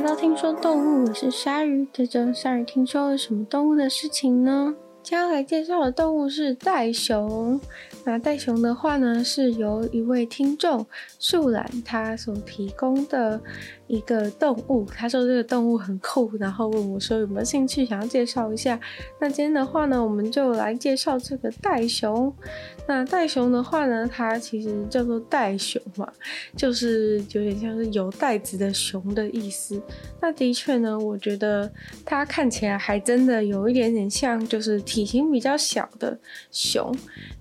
来到听说动物，我是鲨鱼。这周鲨鱼听说了什么动物的事情呢？将来介绍的动物是袋熊。那袋熊的话呢，是由一位听众树懒他所提供的一个动物。他说这个动物很酷，然后问我说有没有兴趣想要介绍一下。那今天的话呢，我们就来介绍这个袋熊。那袋熊的话呢，它其实叫做袋熊嘛，就是有点像是有袋子的熊的意思。那的确呢，我觉得它看起来还真的有一点点像，就是体型比较小的熊。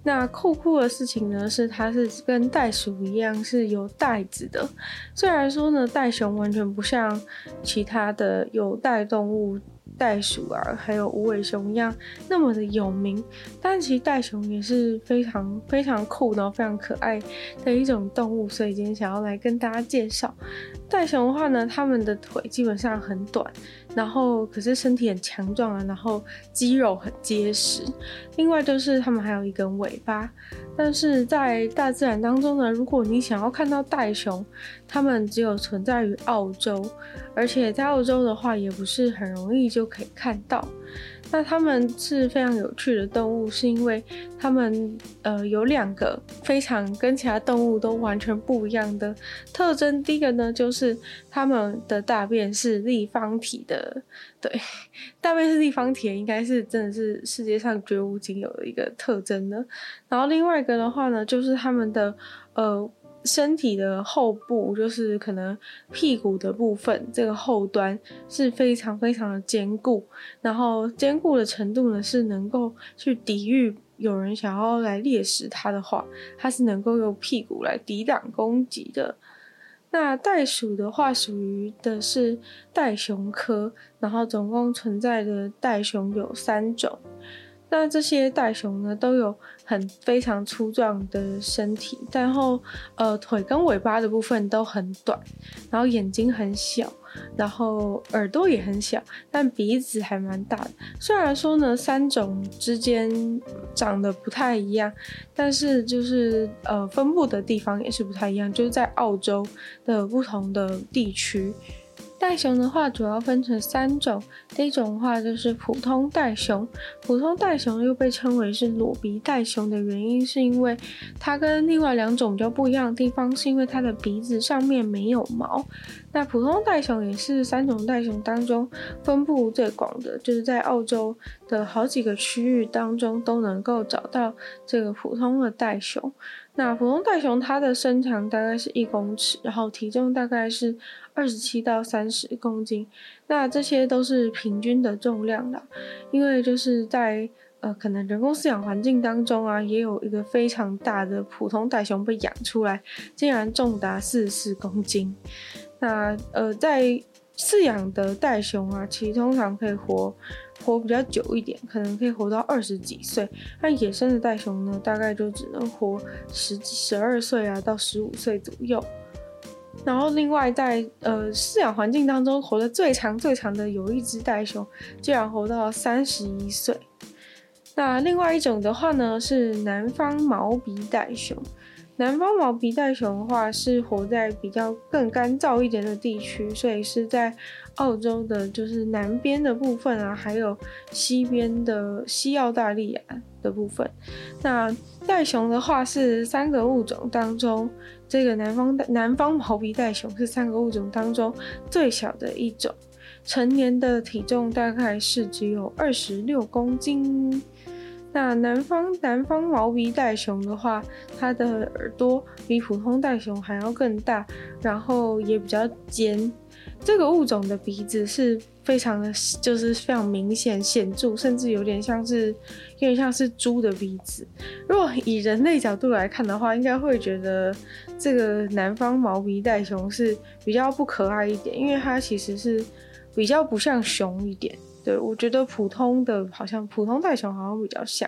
那酷酷的事情呢，是它是跟袋鼠一样是有袋子的。虽然说呢，袋熊完全不像其他的有袋动物。袋鼠啊，还有无尾熊一样那么的有名，但其实袋熊也是非常非常酷，然后非常可爱的一种动物，所以今天想要来跟大家介绍袋熊的话呢，它们的腿基本上很短，然后可是身体很强壮啊，然后肌肉很结实，另外就是它们还有一根尾巴。但是在大自然当中呢，如果你想要看到袋熊，它们只有存在于澳洲，而且在澳洲的话也不是很容易就可以看到。那它们是非常有趣的动物，是因为它们呃有两个非常跟其他动物都完全不一样的特征。第一个呢，就是它们的大便是立方体的，对，大便是立方体，应该是真的是世界上绝无仅有的一个特征的。然后另外一个的话呢，就是它们的呃。身体的后部，就是可能屁股的部分，这个后端是非常非常的坚固，然后坚固的程度呢，是能够去抵御有人想要来猎食它的话，它是能够用屁股来抵挡攻击的。那袋鼠的话，属于的是袋熊科，然后总共存在的袋熊有三种。那这些袋熊呢，都有很非常粗壮的身体，然后呃腿跟尾巴的部分都很短，然后眼睛很小，然后耳朵也很小，但鼻子还蛮大的。虽然说呢，三种之间长得不太一样，但是就是呃分布的地方也是不太一样，就是在澳洲的不同的地区。袋熊的话主要分成三种，第一种的话就是普通袋熊，普通袋熊又被称为是裸鼻袋熊的原因，是因为它跟另外两种比较不一样的地方，是因为它的鼻子上面没有毛。那普通袋熊也是三种袋熊当中分布最广的，就是在澳洲的好几个区域当中都能够找到这个普通的袋熊。那普通袋熊它的身长大概是一公尺，然后体重大概是二十七到三十公斤。那这些都是平均的重量啦，因为就是在呃可能人工饲养环境当中啊，也有一个非常大的普通袋熊被养出来，竟然重达四十公斤。那呃在饲养的袋熊啊，其实通常可以活。活比较久一点，可能可以活到二十几岁。那野生的袋熊呢，大概就只能活十十二岁啊，到十五岁左右。然后另外在呃饲养环境当中活得最长最长的有一只袋熊，居然活到三十一岁。那另外一种的话呢，是南方毛鼻袋熊。南方毛鼻袋熊的话是活在比较更干燥一点的地区，所以是在澳洲的，就是南边的部分啊，还有西边的西澳大利亚的部分。那袋熊的话是三个物种当中，这个南方的南方毛鼻袋熊是三个物种当中最小的一种，成年的体重大概是只有二十六公斤。那南方南方毛鼻袋熊的话，它的耳朵比普通袋熊还要更大，然后也比较尖。这个物种的鼻子是非常的，就是非常明显显著，甚至有点像是有点像是猪的鼻子。如果以人类角度来看的话，应该会觉得这个南方毛鼻袋熊是比较不可爱一点，因为它其实是比较不像熊一点。对，我觉得普通的好像普通袋熊好像比较像，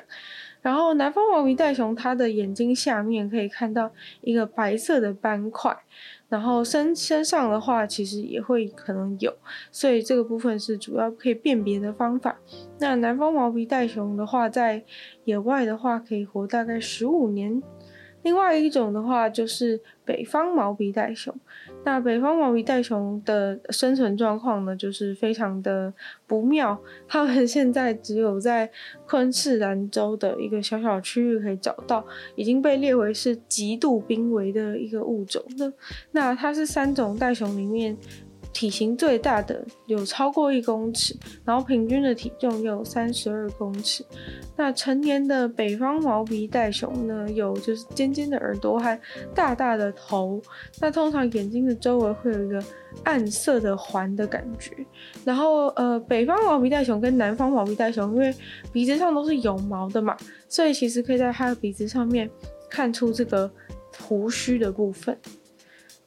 然后南方毛鼻袋熊它的眼睛下面可以看到一个白色的斑块，然后身身上的话其实也会可能有，所以这个部分是主要可以辨别的方法。那南方毛皮袋熊的话，在野外的话可以活大概十五年，另外一种的话就是北方毛鼻袋熊。那北方毛鼻袋熊的生存状况呢，就是非常的不妙。它们现在只有在昆士兰州的一个小小区域可以找到，已经被列为是极度濒危的一个物种的。那它是三种袋熊里面。体型最大的有超过一公尺，然后平均的体重有三十二公尺。那成年的北方毛鼻袋熊呢，有就是尖尖的耳朵和大大的头。那通常眼睛的周围会有一个暗色的环的感觉。然后呃，北方毛鼻袋熊跟南方毛鼻袋熊，因为鼻子上都是有毛的嘛，所以其实可以在它的鼻子上面看出这个胡须的部分。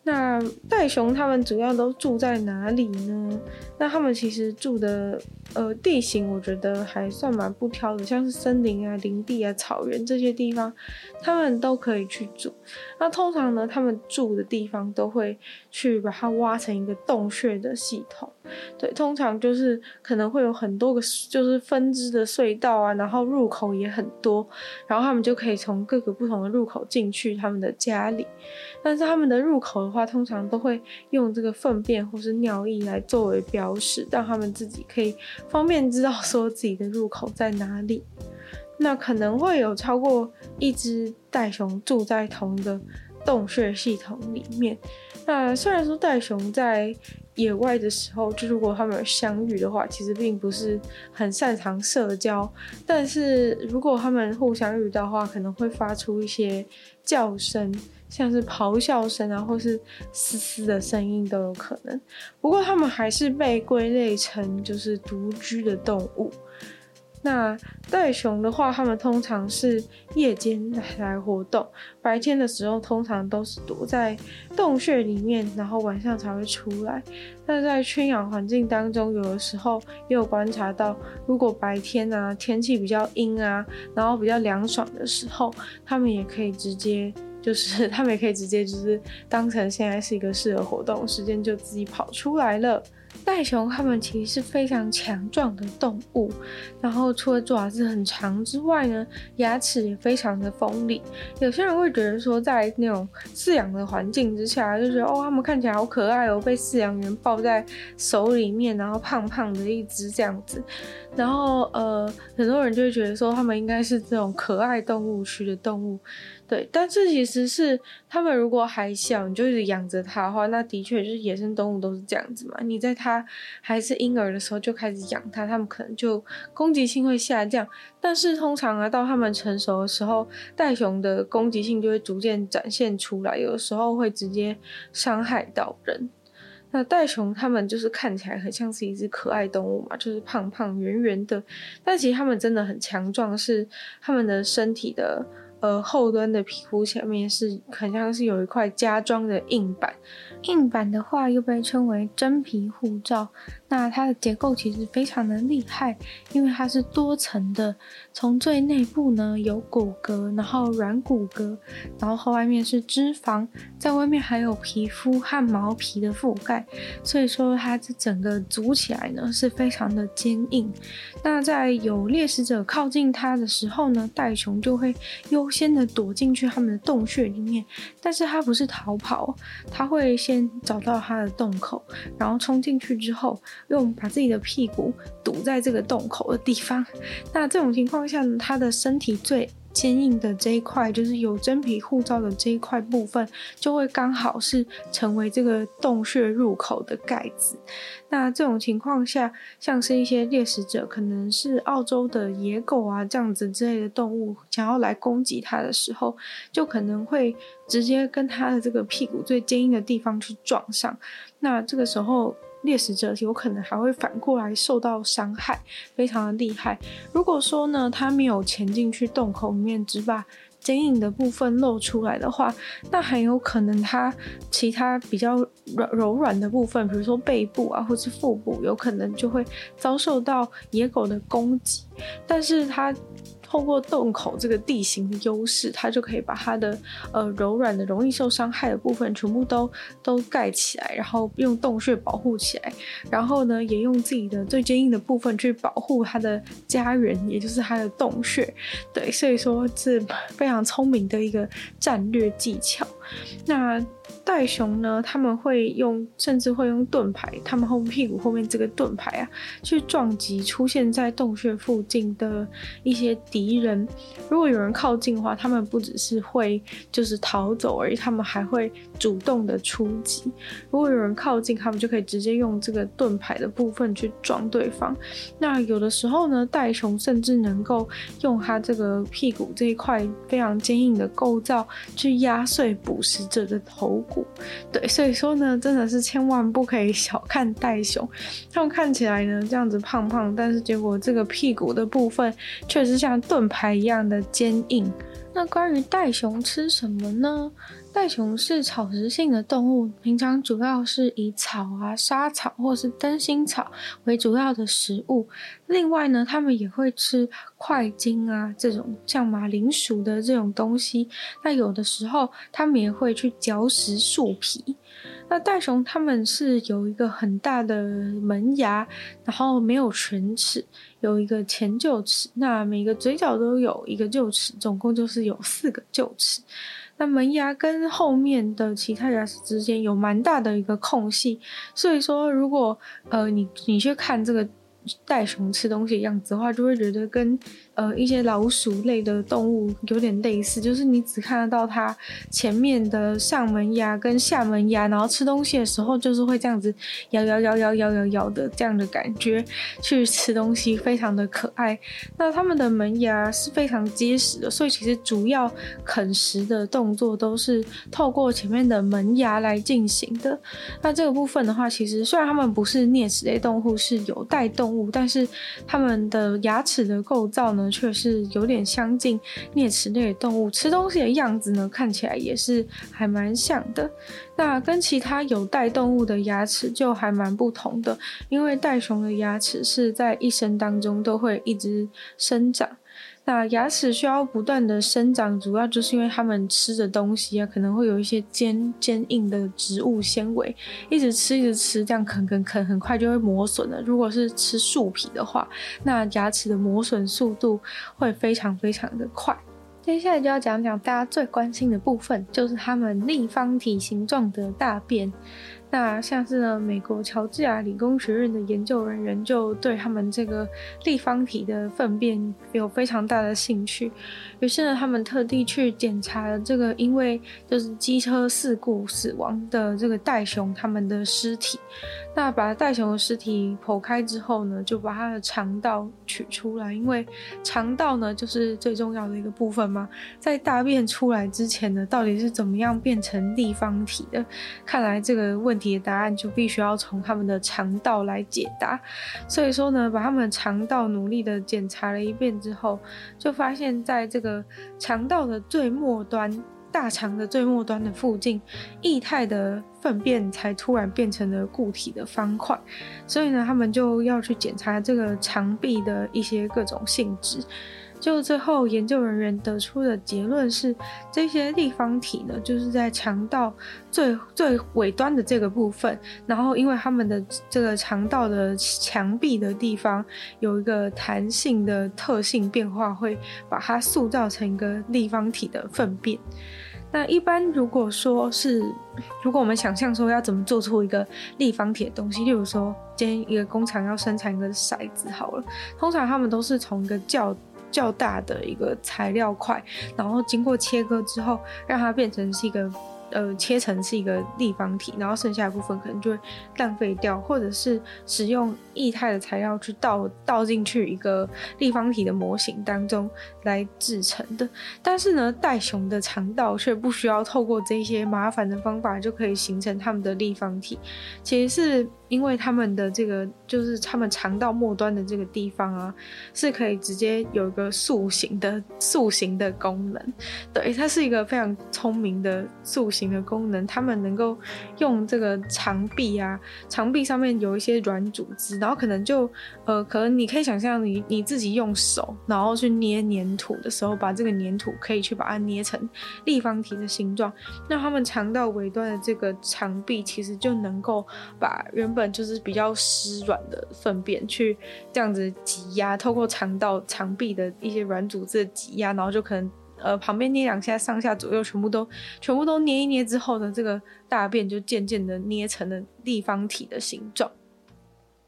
那袋熊他们主要都住在哪里呢？那他们其实住的呃地形，我觉得还算蛮不挑的，像是森林啊、林地啊、草原这些地方，他们都可以去住。那通常呢，他们住的地方都会去把它挖成一个洞穴的系统。对，通常就是可能会有很多个就是分支的隧道啊，然后入口也很多，然后他们就可以从各个不同的入口进去他们的家里。但是他们的入口的话，通常都会用这个粪便或是尿液来作为标识，让他们自己可以方便知道说自己的入口在哪里。那可能会有超过一只袋熊住在同一个洞穴系统里面。那虽然说袋熊在野外的时候，就如果他们有相遇的话，其实并不是很擅长社交。但是如果他们互相遇到的话，可能会发出一些叫声，像是咆哮声啊，或是嘶嘶的声音都有可能。不过它们还是被归类成就是独居的动物。那袋熊的话，他们通常是夜间来活动，白天的时候通常都是躲在洞穴里面，然后晚上才会出来。但在圈养环境当中，有的时候也有观察到，如果白天啊天气比较阴啊，然后比较凉爽的时候，他们也可以直接就是他们也可以直接就是当成现在是一个适合活动时间，就自己跑出来了。袋熊它们其实是非常强壮的动物，然后除了爪子很长之外呢，牙齿也非常的锋利。有些人会觉得说，在那种饲养的环境之下，就觉得哦，它们看起来好可爱哦，被饲养员抱在手里面，然后胖胖的一只这样子。然后呃，很多人就会觉得说，它们应该是这种可爱动物区的动物。对，但是其实是他们如果还小，你就一直养着它的话，那的确就是野生动物都是这样子嘛。你在它还是婴儿的时候就开始养它，它们可能就攻击性会下降。但是通常啊，到它们成熟的时候，袋熊的攻击性就会逐渐展现出来，有的时候会直接伤害到人。那袋熊它们就是看起来很像是一只可爱动物嘛，就是胖胖圆圆的，但其实它们真的很强壮，是它们的身体的。呃，后端的皮肤前面是很像是有一块加装的硬板，硬板的话又被称为真皮护罩。那它的结构其实非常的厉害，因为它是多层的，从最内部呢有骨骼，然后软骨骼，然后后外面是脂肪，在外面还有皮肤和毛皮的覆盖，所以说它这整个组起来呢是非常的坚硬。那在有猎食者靠近它的时候呢，袋熊就会优先的躲进去他们的洞穴里面，但是他不是逃跑，他会先找到他的洞口，然后冲进去之后。用把自己的屁股堵在这个洞口的地方，那这种情况下呢，他的身体最坚硬的这一块，就是有真皮护罩的这一块部分，就会刚好是成为这个洞穴入口的盖子。那这种情况下，像是一些猎食者，可能是澳洲的野狗啊这样子之类的动物，想要来攻击它的时候，就可能会直接跟它的这个屁股最坚硬的地方去撞上。那这个时候。猎食者有可能还会反过来受到伤害，非常的厉害。如果说呢，它没有潜进去洞口里面，只把坚硬的部分露出来的话，那很有可能它其他比较软柔软的部分，比如说背部啊，或是腹部，有可能就会遭受到野狗的攻击。但是它透过洞口这个地形的优势，它就可以把它的呃柔软的、容易受伤害的部分全部都都盖起来，然后用洞穴保护起来，然后呢，也用自己的最坚硬的部分去保护它的家园，也就是它的洞穴。对，所以说这非常聪明的一个战略技巧。那。袋熊呢，他们会用，甚至会用盾牌，他们后屁股后面这个盾牌啊，去撞击出现在洞穴附近的一些敌人。如果有人靠近的话，他们不只是会就是逃走而已，他们还会主动的出击。如果有人靠近，他们就可以直接用这个盾牌的部分去撞对方。那有的时候呢，袋熊甚至能够用它这个屁股这一块非常坚硬的构造去压碎捕食者的头骨。对，所以说呢，真的是千万不可以小看袋熊。它们看起来呢这样子胖胖，但是结果这个屁股的部分确实像盾牌一样的坚硬。那关于袋熊吃什么呢？袋熊是草食性的动物，平常主要是以草啊、沙草或是灯心草为主要的食物。另外呢，它们也会吃块茎啊这种像马铃薯的这种东西。那有的时候，它们也会去嚼食树皮。那袋熊它们是有一个很大的门牙，然后没有犬齿，有一个前臼齿。那每个嘴角都有一个臼齿，总共就是有四个臼齿。那门牙跟后面的其他牙齿之间有蛮大的一个空隙，所以说如果呃你你去看这个袋熊吃东西的样子的话，就会觉得跟。呃，一些老鼠类的动物有点类似，就是你只看得到它前面的上门牙跟下门牙，然后吃东西的时候就是会这样子咬咬咬咬咬咬咬的这样的感觉去吃东西，非常的可爱。那它们的门牙是非常结实的，所以其实主要啃食的动作都是透过前面的门牙来进行的。那这个部分的话，其实虽然它们不是啮齿类动物，是有袋动但是它们的牙齿的构造呢，却是有点相近啮齿类动物，吃东西的样子呢，看起来也是还蛮像的。那跟其他有袋动物的牙齿就还蛮不同的，因为袋熊的牙齿是在一生当中都会一直生长。那牙齿需要不断的生长，主要就是因为它们吃的东西啊，可能会有一些坚坚硬的植物纤维，一直吃一直吃，这样啃啃啃，很快就会磨损了。如果是吃树皮的话，那牙齿的磨损速度会非常非常的快。接下来就要讲讲大家最关心的部分，就是它们立方体形状的大便。那像是呢，美国乔治亚理工学院的研究人员就对他们这个立方体的粪便有非常大的兴趣，于是呢，他们特地去检查了这个因为就是机车事故死亡的这个袋熊他们的尸体。那把袋熊的尸体剖开之后呢，就把它的肠道取出来，因为肠道呢就是最重要的一个部分嘛。在大便出来之前呢，到底是怎么样变成立方体的？看来这个问题。题的答案就必须要从他们的肠道来解答，所以说呢，把他们肠道努力的检查了一遍之后，就发现在这个肠道的最末端，大肠的最末端的附近，液态的粪便才突然变成了固体的方块，所以呢，他们就要去检查这个肠壁的一些各种性质。就最后研究人员得出的结论是，这些立方体呢，就是在肠道最最尾端的这个部分，然后因为它们的这个肠道的墙壁的地方有一个弹性的特性变化，会把它塑造成一个立方体的粪便。那一般如果说是，如果我们想象说要怎么做出一个立方体的东西，例如说今天一个工厂要生产一个骰子好了，通常他们都是从一个较较大的一个材料块，然后经过切割之后，让它变成是一个。呃，切成是一个立方体，然后剩下的部分可能就会浪费掉，或者是使用液态的材料去倒倒进去一个立方体的模型当中来制成的。但是呢，袋熊的肠道却不需要透过这些麻烦的方法就可以形成它们的立方体，其实是。因为他们的这个就是他们肠道末端的这个地方啊，是可以直接有一个塑形的塑形的功能。对，它是一个非常聪明的塑形的功能，他们能够用这个肠壁啊，肠壁上面有一些软组织，然后可能就呃，可能你可以想象你你自己用手，然后去捏黏土的时候，把这个黏土可以去把它捏成立方体的形状。那他们肠道尾端的这个肠壁，其实就能够把原本就是比较湿软的粪便去这样子挤压，透过肠道肠壁的一些软组织挤压，然后就可能。呃，旁边捏两下，上下左右全部都全部都捏一捏之后呢，这个大便就渐渐的捏成了立方体的形状。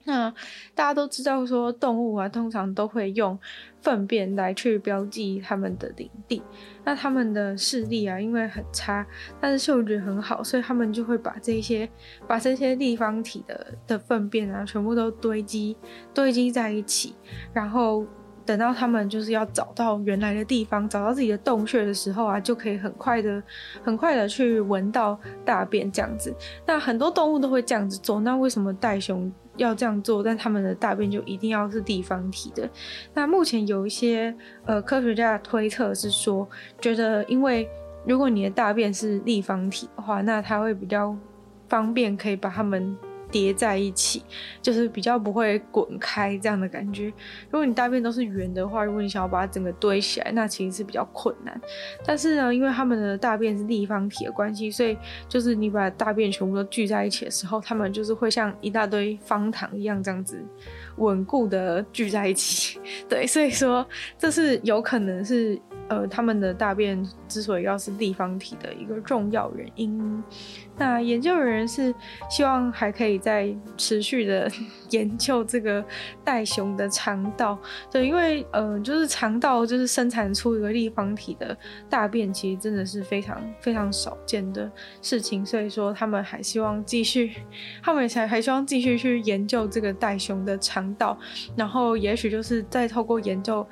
那大家都知道说，动物啊，通常都会用粪便来去标记他们的领地。那他们的视力啊，因为很差，但是嗅觉很好，所以他们就会把这些把这些立方体的的粪便啊，全部都堆积堆积在一起，然后。等到他们就是要找到原来的地方，找到自己的洞穴的时候啊，就可以很快的、很快的去闻到大便这样子。那很多动物都会这样子做，那为什么袋熊要这样做？但他们的大便就一定要是立方体的？那目前有一些呃科学家推测是说，觉得因为如果你的大便是立方体的话，那它会比较方便，可以把它们。叠在一起，就是比较不会滚开这样的感觉。如果你大便都是圆的话，如果你想要把它整个堆起来，那其实是比较困难。但是呢，因为它们的大便是立方体的关系，所以就是你把大便全部都聚在一起的时候，它们就是会像一大堆方糖一样这样子稳固的聚在一起。对，所以说这是有可能是。呃，他们的大便之所以要是立方体的一个重要原因，那研究人员是希望还可以再持续的 研究这个袋熊的肠道，对，因为呃，就是肠道就是生产出一个立方体的大便，其实真的是非常非常少见的事情，所以说他们还希望继续，他们还还希望继续去研究这个袋熊的肠道，然后也许就是再透过研究。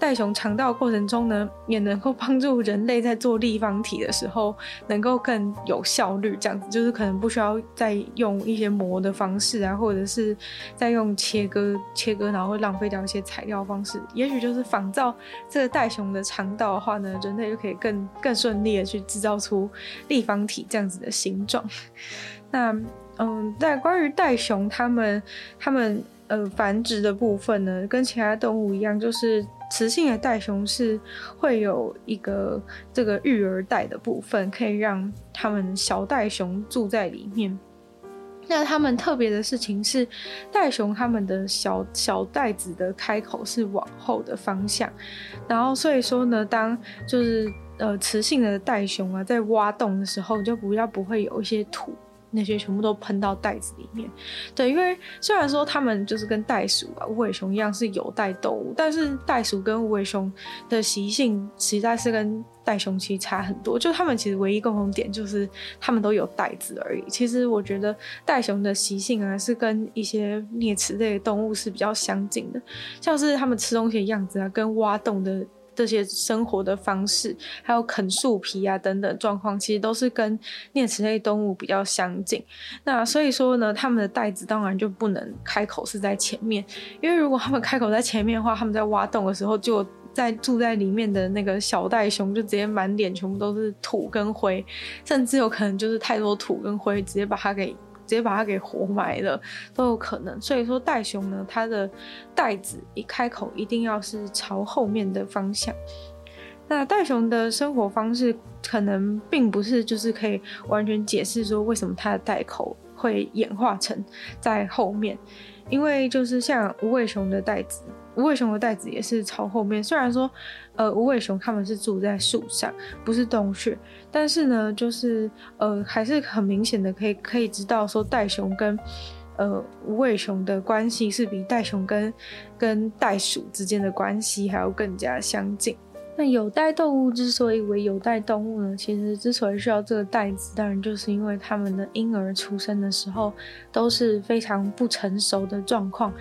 袋熊肠道过程中呢，也能够帮助人类在做立方体的时候，能够更有效率。这样子就是可能不需要再用一些磨的方式啊，或者是再用切割切割，然后会浪费掉一些材料方式。也许就是仿造这个袋熊的肠道的话呢，人类就可以更更顺利的去制造出立方体这样子的形状。那嗯，在关于袋熊它们它们呃繁殖的部分呢，跟其他动物一样，就是。雌性的袋熊是会有一个这个育儿袋的部分，可以让他们小袋熊住在里面。那他们特别的事情是，袋熊他们的小小袋子的开口是往后的方向，然后所以说呢，当就是呃雌性的袋熊啊在挖洞的时候，就不要不会有一些土。那些全部都喷到袋子里面，对，因为虽然说它们就是跟袋鼠啊、无尾熊一样是有袋动物，但是袋鼠跟无尾熊的习性实在是跟袋熊其实差很多。就它们其实唯一共同点就是它们都有袋子而已。其实我觉得袋熊的习性啊，是跟一些啮齿类的动物是比较相近的，像是它们吃东西的样子啊，跟挖洞的。这些生活的方式，还有啃树皮啊等等状况，其实都是跟啮齿类动物比较相近。那所以说呢，他们的袋子当然就不能开口是在前面，因为如果他们开口在前面的话，他们在挖洞的时候，就在住在里面的那个小袋熊就直接满脸全部都是土跟灰，甚至有可能就是太多土跟灰，直接把它给。直接把它给活埋了都有可能，所以说袋熊呢，它的袋子一开口一定要是朝后面的方向。那袋熊的生活方式可能并不是就是可以完全解释说为什么它的袋口会演化成在后面，因为就是像无尾熊的袋子。无尾熊的袋子也是朝后面，虽然说，呃，无尾熊他们是住在树上，不是洞穴，但是呢，就是呃，还是很明显的可以可以知道说，袋熊跟呃无尾熊的关系是比袋熊跟跟袋鼠之间的关系还要更加相近。那有袋动物之所以为有袋动物呢，其实之所以需要这个袋子，当然就是因为他们的婴儿出生的时候都是非常不成熟的状况。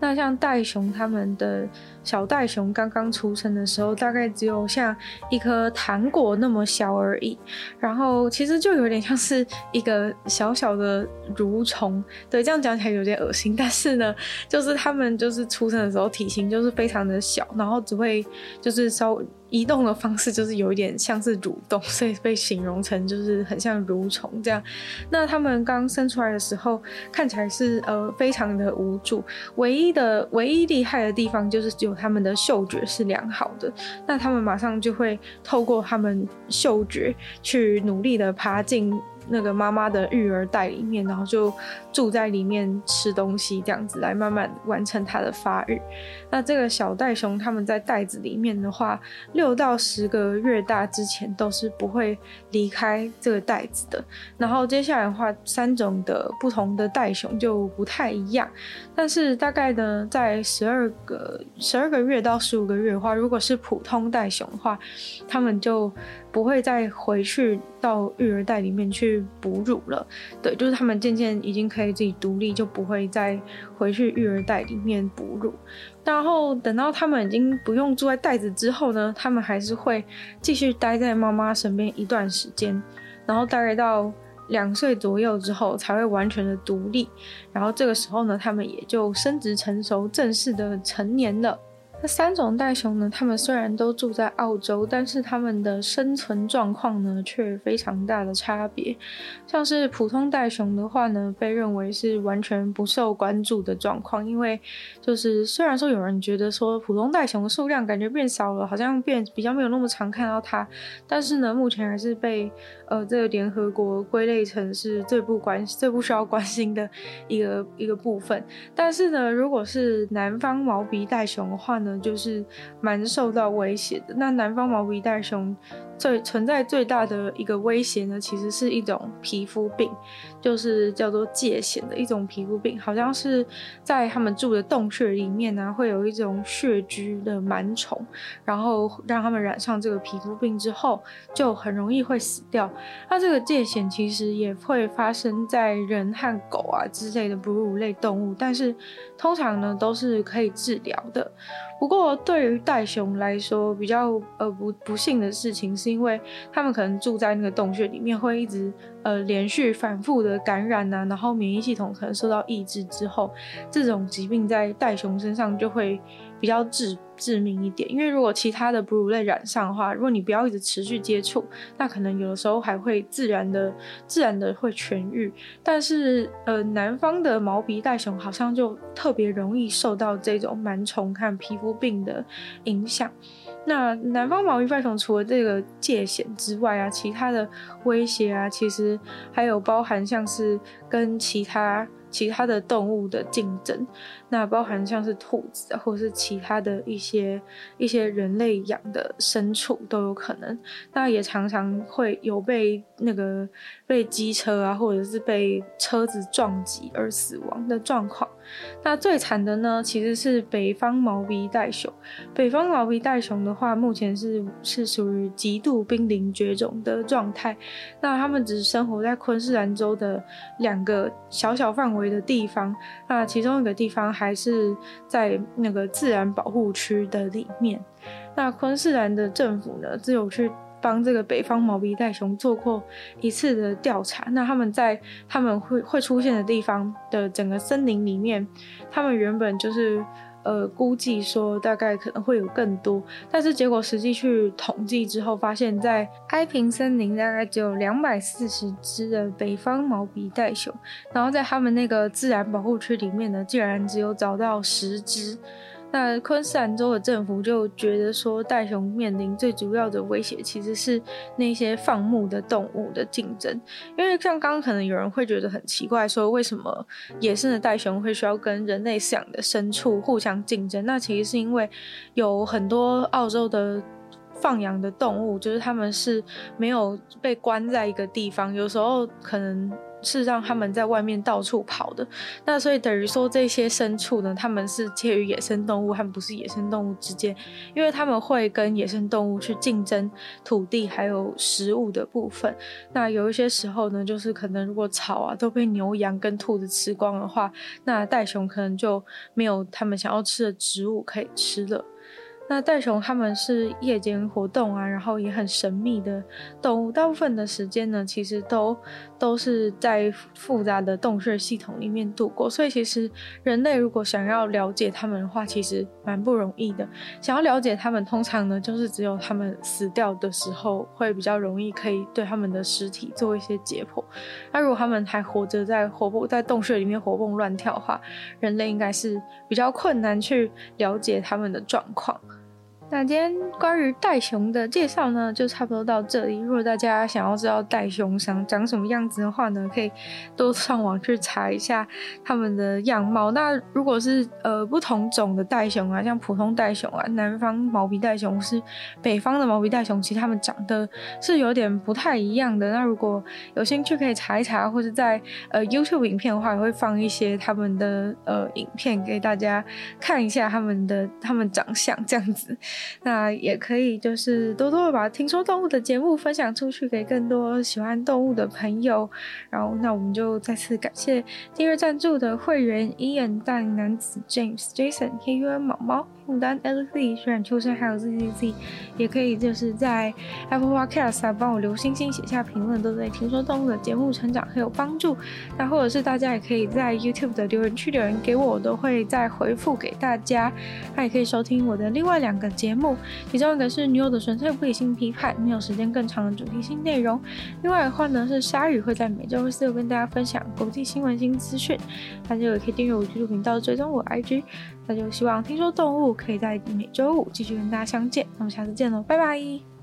那像袋熊他们的小袋熊刚刚出生的时候，大概只有像一颗糖果那么小而已，然后其实就有点像是一个小小的蠕虫。对，这样讲起来有点恶心，但是呢，就是他们就是出生的时候体型就是非常的小，然后只会就是稍。移动的方式就是有一点像是蠕动，所以被形容成就是很像蠕虫这样。那他们刚生出来的时候，看起来是呃非常的无助，唯一的唯一厉害的地方就是有他们的嗅觉是良好的。那他们马上就会透过他们嗅觉去努力的爬进。那个妈妈的育儿袋里面，然后就住在里面吃东西，这样子来慢慢完成它的发育。那这个小袋熊，他们在袋子里面的话，六到十个月大之前都是不会离开这个袋子的。然后接下来的话，三种的不同的袋熊就不太一样。但是大概呢，在十二个十二个月到十五个月的话，如果是普通袋熊的话，他们就不会再回去到育儿袋里面去哺乳了，对，就是他们渐渐已经可以自己独立，就不会再回去育儿袋里面哺乳。然后等到他们已经不用住在袋子之后呢，他们还是会继续待在妈妈身边一段时间，然后大概到两岁左右之后才会完全的独立。然后这个时候呢，他们也就生殖成熟，正式的成年了。那三种袋熊呢，它们虽然都住在澳洲，但是它们的生存状况呢，却非常大的差别。像是普通袋熊的话呢，被认为是完全不受关注的状况，因为就是虽然说有人觉得说普通袋熊的数量感觉变少了，好像变比较没有那么常看到它，但是呢，目前还是被呃这个联合国归类成是最不关最不需要关心的一个一个部分。但是呢，如果是南方毛鼻袋熊的话呢，就是蛮受到威胁的。那南方毛鼻袋熊最存在最大的一个威胁呢，其实是一种皮肤病，就是叫做疥癬的一种皮肤病，好像是在他们住的洞穴里面呢，会有一种穴居的螨虫，然后让他们染上这个皮肤病之后，就很容易会死掉。那这个疥癬其实也会发生在人和狗啊之类的哺乳类动物，但是通常呢都是可以治疗的。不过，对于袋熊来说，比较呃不不幸的事情，是因为他们可能住在那个洞穴里面，会一直呃连续反复的感染啊，然后免疫系统可能受到抑制之后，这种疾病在袋熊身上就会比较致致命一点。因为如果其他的哺乳类染上的话，如果你不要一直持续接触，那可能有的时候还会自然的自然的会痊愈。但是呃，南方的毛鼻袋熊好像就特别容易受到这种螨虫和皮肤病的影响。那南方毛鼻袋熊除了这个界限之外啊，其他的威胁啊，其实还有包含像是跟其他。其他的动物的竞争，那包含像是兔子，或是其他的一些一些人类养的牲畜都有可能。那也常常会有被那个被机车啊，或者是被车子撞击而死亡的状况。那最惨的呢，其实是北方毛鼻袋熊。北方毛鼻袋熊的话，目前是是属于极度濒临绝种的状态。那他们只生活在昆士兰州的两个小小范围的地方。那其中一个地方还是在那个自然保护区的里面。那昆士兰的政府呢，只有去。帮这个北方毛鼻袋熊做过一次的调查，那他们在他们会会出现的地方的整个森林里面，他们原本就是呃估计说大概可能会有更多，但是结果实际去统计之后，发现在埃平森林大概只有两百四十只的北方毛鼻袋熊，然后在他们那个自然保护区里面呢，竟然只有找到十只。那昆士兰州的政府就觉得说，袋熊面临最主要的威胁其实是那些放牧的动物的竞争，因为像刚刚可能有人会觉得很奇怪，说为什么野生的袋熊会需要跟人类饲养的牲畜互相竞争？那其实是因为有很多澳洲的放养的动物，就是他们是没有被关在一个地方，有时候可能。是让他们在外面到处跑的，那所以等于说这些牲畜呢，他们是介于野生动物和不是野生动物之间，因为他们会跟野生动物去竞争土地还有食物的部分。那有一些时候呢，就是可能如果草啊都被牛羊跟兔子吃光的话，那袋熊可能就没有他们想要吃的植物可以吃了。那袋熊它们是夜间活动啊，然后也很神秘的动物。大部分的时间呢，其实都都是在复杂的洞穴系统里面度过。所以其实人类如果想要了解它们的话，其实蛮不容易的。想要了解它们，通常呢就是只有它们死掉的时候会比较容易，可以对它们的尸体做一些解剖。那如果它们还活着在活蹦在洞穴里面活蹦乱跳的话，人类应该是比较困难去了解它们的状况。那今天关于袋熊的介绍呢，就差不多到这里。如果大家想要知道袋熊长长什么样子的话呢，可以多上网去查一下它们的样貌。那如果是呃不同种的袋熊啊，像普通袋熊啊、南方毛鼻袋熊是北方的毛鼻袋熊，其实它们长得是有点不太一样的。那如果有兴趣可以查一查，或者在呃 YouTube 影片的话，也会放一些他们的呃影片给大家看一下他们的他们长相这样子。那也可以，就是多多的把听说动物的节目分享出去，给更多喜欢动物的朋友。然后，那我们就再次感谢订阅赞助的会员：Ian、大男子、James、Jason、KUN、毛毛。牡丹 LZ，虽然秋生还有 ZZZ，也可以就是在 Apple Podcast 啊帮我留星星、写下评论，都对听说动物的节目成长很有帮助。那或者是大家也可以在 YouTube 的留言区留言给我，我都会再回复给大家。那也可以收听我的另外两个节目，其中一个是女友的纯粹不理性批判，没有时间更长的主题性内容。另外的话呢是鲨鱼会在每周四跟大家分享国际新闻新资讯，大家也可以订阅我 YouTube 频道，追踪我 IG。那就希望听说动物可以在每周五继续跟大家相见，那么下次见喽，拜拜。